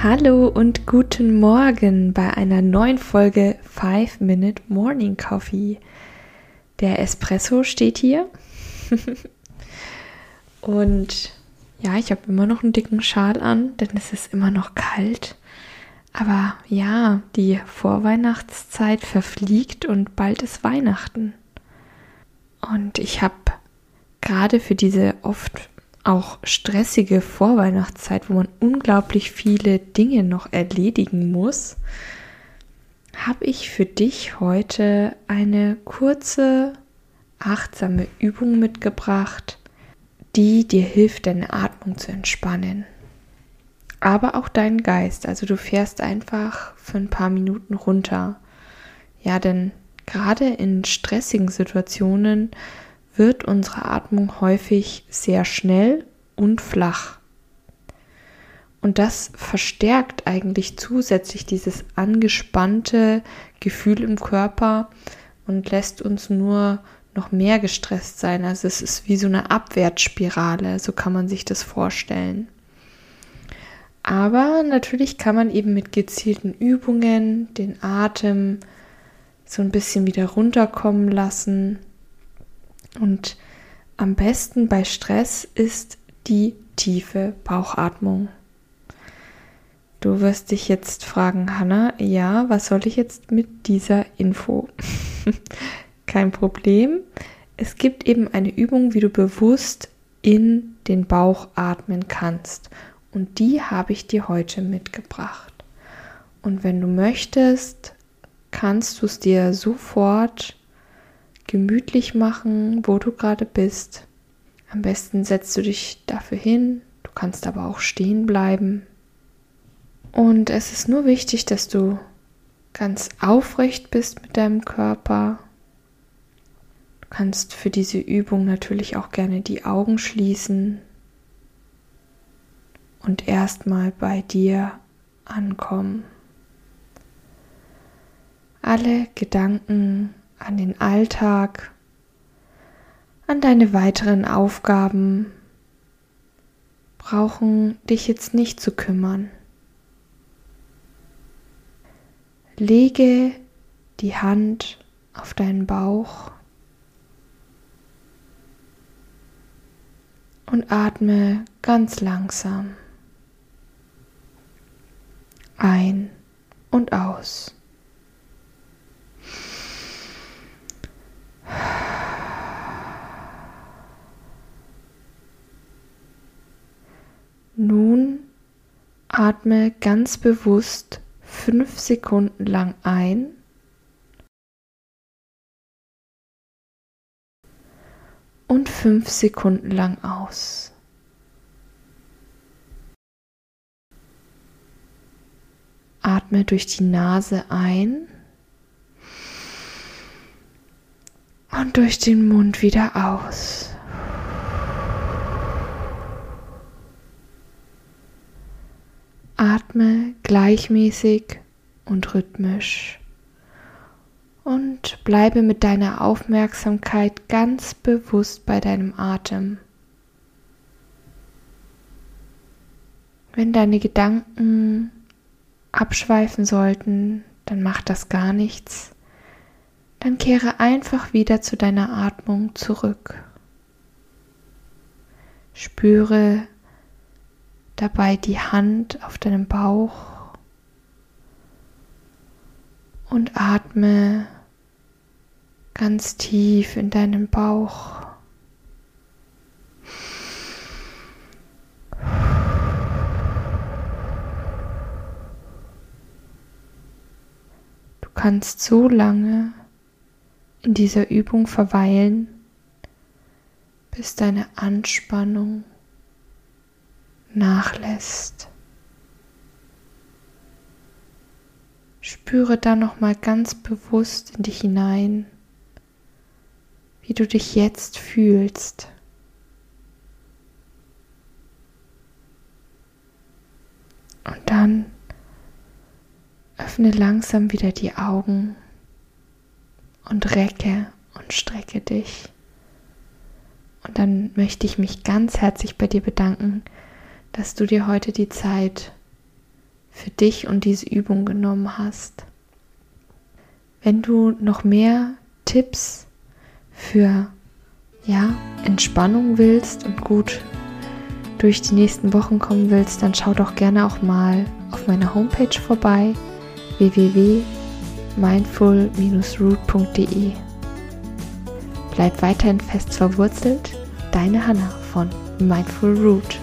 Hallo und guten Morgen bei einer neuen Folge 5 Minute Morning Coffee. Der Espresso steht hier. und ja, ich habe immer noch einen dicken Schal an, denn es ist immer noch kalt. Aber ja, die Vorweihnachtszeit verfliegt und bald ist Weihnachten. Und ich habe gerade für diese oft auch stressige Vorweihnachtszeit, wo man unglaublich viele Dinge noch erledigen muss, habe ich für dich heute eine kurze, achtsame Übung mitgebracht, die dir hilft, deine Atmung zu entspannen. Aber auch deinen Geist. Also du fährst einfach für ein paar Minuten runter. Ja, denn gerade in stressigen Situationen wird unsere Atmung häufig sehr schnell und flach. Und das verstärkt eigentlich zusätzlich dieses angespannte Gefühl im Körper und lässt uns nur noch mehr gestresst sein. Also es ist wie so eine Abwärtsspirale, so kann man sich das vorstellen. Aber natürlich kann man eben mit gezielten Übungen den Atem so ein bisschen wieder runterkommen lassen und am besten bei Stress ist die tiefe Bauchatmung. Du wirst dich jetzt fragen, Hanna, ja, was soll ich jetzt mit dieser Info? Kein Problem. Es gibt eben eine Übung, wie du bewusst in den Bauch atmen kannst. Und die habe ich dir heute mitgebracht. Und wenn du möchtest, kannst du es dir sofort gemütlich machen, wo du gerade bist. Am besten setzt du dich dafür hin, du kannst aber auch stehen bleiben. Und es ist nur wichtig, dass du ganz aufrecht bist mit deinem Körper. Du kannst für diese Übung natürlich auch gerne die Augen schließen und erstmal bei dir ankommen. Alle Gedanken an den Alltag, an deine weiteren Aufgaben brauchen dich jetzt nicht zu kümmern. Lege die Hand auf deinen Bauch und atme ganz langsam ein und aus. Nun atme ganz bewusst fünf Sekunden lang ein und fünf Sekunden lang aus. Atme durch die Nase ein und durch den Mund wieder aus. Atme gleichmäßig und rhythmisch und bleibe mit deiner Aufmerksamkeit ganz bewusst bei deinem Atem. Wenn deine Gedanken abschweifen sollten, dann macht das gar nichts. Dann kehre einfach wieder zu deiner Atmung zurück. Spüre dabei die Hand auf deinem Bauch und atme ganz tief in deinen Bauch. Du kannst so lange in dieser Übung verweilen, bis deine Anspannung nachlässt. Spüre da noch mal ganz bewusst in dich hinein, wie du dich jetzt fühlst. Und dann öffne langsam wieder die Augen und recke und strecke dich. Und dann möchte ich mich ganz herzlich bei dir bedanken, dass du dir heute die Zeit für dich und diese Übung genommen hast. Wenn du noch mehr Tipps für ja, Entspannung willst und gut durch die nächsten Wochen kommen willst, dann schau doch gerne auch mal auf meiner Homepage vorbei www.mindful-root.de. Bleib weiterhin fest verwurzelt, deine Hanna von Mindful Root.